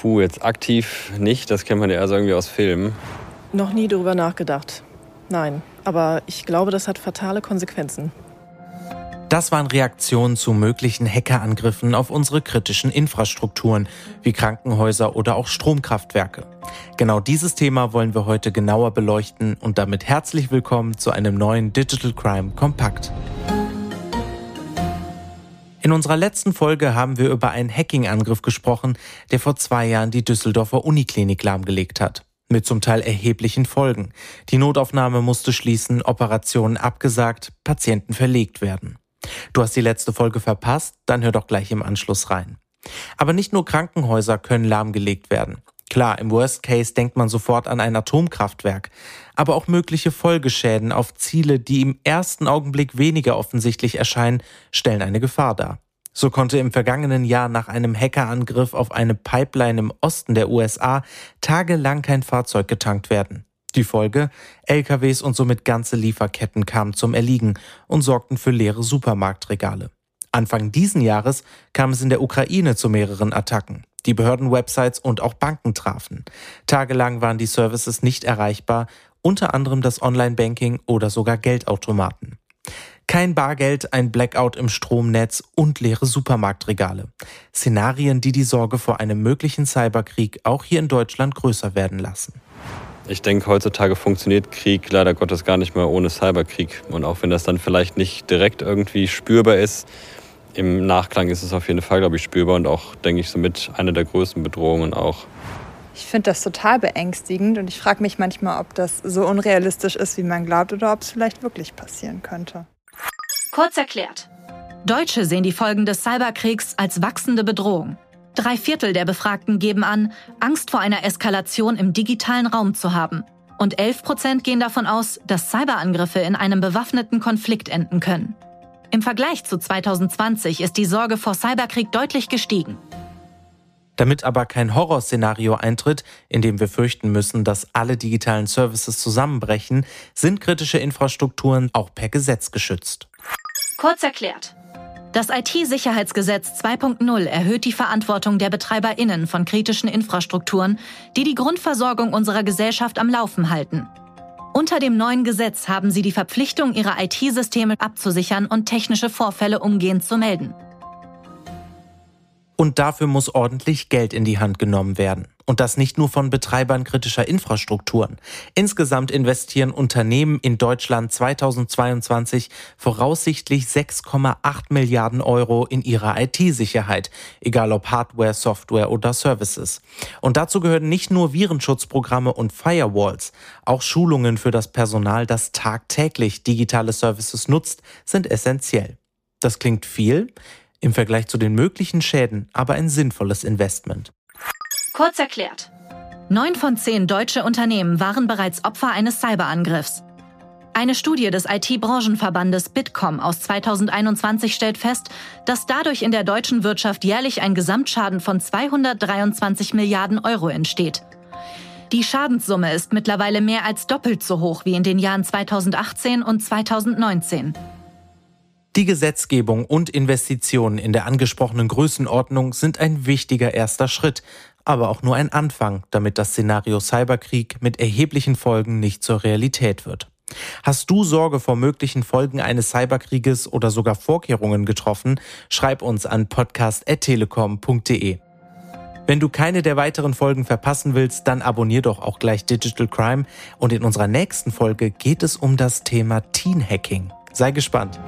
Puh, jetzt aktiv nicht. Das kennt man ja eher so irgendwie aus Filmen. Noch nie darüber nachgedacht. Nein, aber ich glaube, das hat fatale Konsequenzen. Das waren Reaktionen zu möglichen Hackerangriffen auf unsere kritischen Infrastrukturen, wie Krankenhäuser oder auch Stromkraftwerke. Genau dieses Thema wollen wir heute genauer beleuchten und damit herzlich willkommen zu einem neuen Digital Crime Kompakt. In unserer letzten Folge haben wir über einen Hacking-Angriff gesprochen, der vor zwei Jahren die Düsseldorfer Uniklinik lahmgelegt hat. Mit zum Teil erheblichen Folgen. Die Notaufnahme musste schließen, Operationen abgesagt, Patienten verlegt werden. Du hast die letzte Folge verpasst? Dann hör doch gleich im Anschluss rein. Aber nicht nur Krankenhäuser können lahmgelegt werden. Klar, im Worst Case denkt man sofort an ein Atomkraftwerk, aber auch mögliche Folgeschäden auf Ziele, die im ersten Augenblick weniger offensichtlich erscheinen, stellen eine Gefahr dar. So konnte im vergangenen Jahr nach einem Hackerangriff auf eine Pipeline im Osten der USA tagelang kein Fahrzeug getankt werden. Die Folge? LKWs und somit ganze Lieferketten kamen zum Erliegen und sorgten für leere Supermarktregale. Anfang diesen Jahres kam es in der Ukraine zu mehreren Attacken. Die Behördenwebsites und auch Banken trafen. Tagelang waren die Services nicht erreichbar, unter anderem das Online-Banking oder sogar Geldautomaten. Kein Bargeld, ein Blackout im Stromnetz und leere Supermarktregale. Szenarien, die die Sorge vor einem möglichen Cyberkrieg auch hier in Deutschland größer werden lassen. Ich denke, heutzutage funktioniert Krieg leider Gottes gar nicht mehr ohne Cyberkrieg. Und auch wenn das dann vielleicht nicht direkt irgendwie spürbar ist, im Nachklang ist es auf jeden Fall, glaube ich, spürbar und auch, denke ich, somit eine der größten Bedrohungen auch. Ich finde das total beängstigend und ich frage mich manchmal, ob das so unrealistisch ist, wie man glaubt, oder ob es vielleicht wirklich passieren könnte. Kurz erklärt. Deutsche sehen die Folgen des Cyberkriegs als wachsende Bedrohung. Drei Viertel der Befragten geben an, Angst vor einer Eskalation im digitalen Raum zu haben. Und 11 Prozent gehen davon aus, dass Cyberangriffe in einem bewaffneten Konflikt enden können. Im Vergleich zu 2020 ist die Sorge vor Cyberkrieg deutlich gestiegen. Damit aber kein Horrorszenario eintritt, in dem wir fürchten müssen, dass alle digitalen Services zusammenbrechen, sind kritische Infrastrukturen auch per Gesetz geschützt. Kurz erklärt. Das IT-Sicherheitsgesetz 2.0 erhöht die Verantwortung der Betreiberinnen von kritischen Infrastrukturen, die die Grundversorgung unserer Gesellschaft am Laufen halten. Unter dem neuen Gesetz haben sie die Verpflichtung, ihre IT-Systeme abzusichern und technische Vorfälle umgehend zu melden. Und dafür muss ordentlich Geld in die Hand genommen werden. Und das nicht nur von Betreibern kritischer Infrastrukturen. Insgesamt investieren Unternehmen in Deutschland 2022 voraussichtlich 6,8 Milliarden Euro in ihre IT-Sicherheit, egal ob Hardware, Software oder Services. Und dazu gehören nicht nur Virenschutzprogramme und Firewalls, auch Schulungen für das Personal, das tagtäglich digitale Services nutzt, sind essentiell. Das klingt viel, im Vergleich zu den möglichen Schäden aber ein sinnvolles Investment. Kurz erklärt. Neun von zehn deutsche Unternehmen waren bereits Opfer eines Cyberangriffs. Eine Studie des IT-Branchenverbandes Bitkom aus 2021 stellt fest, dass dadurch in der deutschen Wirtschaft jährlich ein Gesamtschaden von 223 Milliarden Euro entsteht. Die Schadenssumme ist mittlerweile mehr als doppelt so hoch wie in den Jahren 2018 und 2019. Die Gesetzgebung und Investitionen in der angesprochenen Größenordnung sind ein wichtiger erster Schritt, aber auch nur ein Anfang, damit das Szenario Cyberkrieg mit erheblichen Folgen nicht zur Realität wird. Hast du Sorge vor möglichen Folgen eines Cyberkrieges oder sogar Vorkehrungen getroffen? Schreib uns an podcast.telekom.de. Wenn du keine der weiteren Folgen verpassen willst, dann abonnier doch auch gleich Digital Crime und in unserer nächsten Folge geht es um das Thema Teen Hacking. Sei gespannt.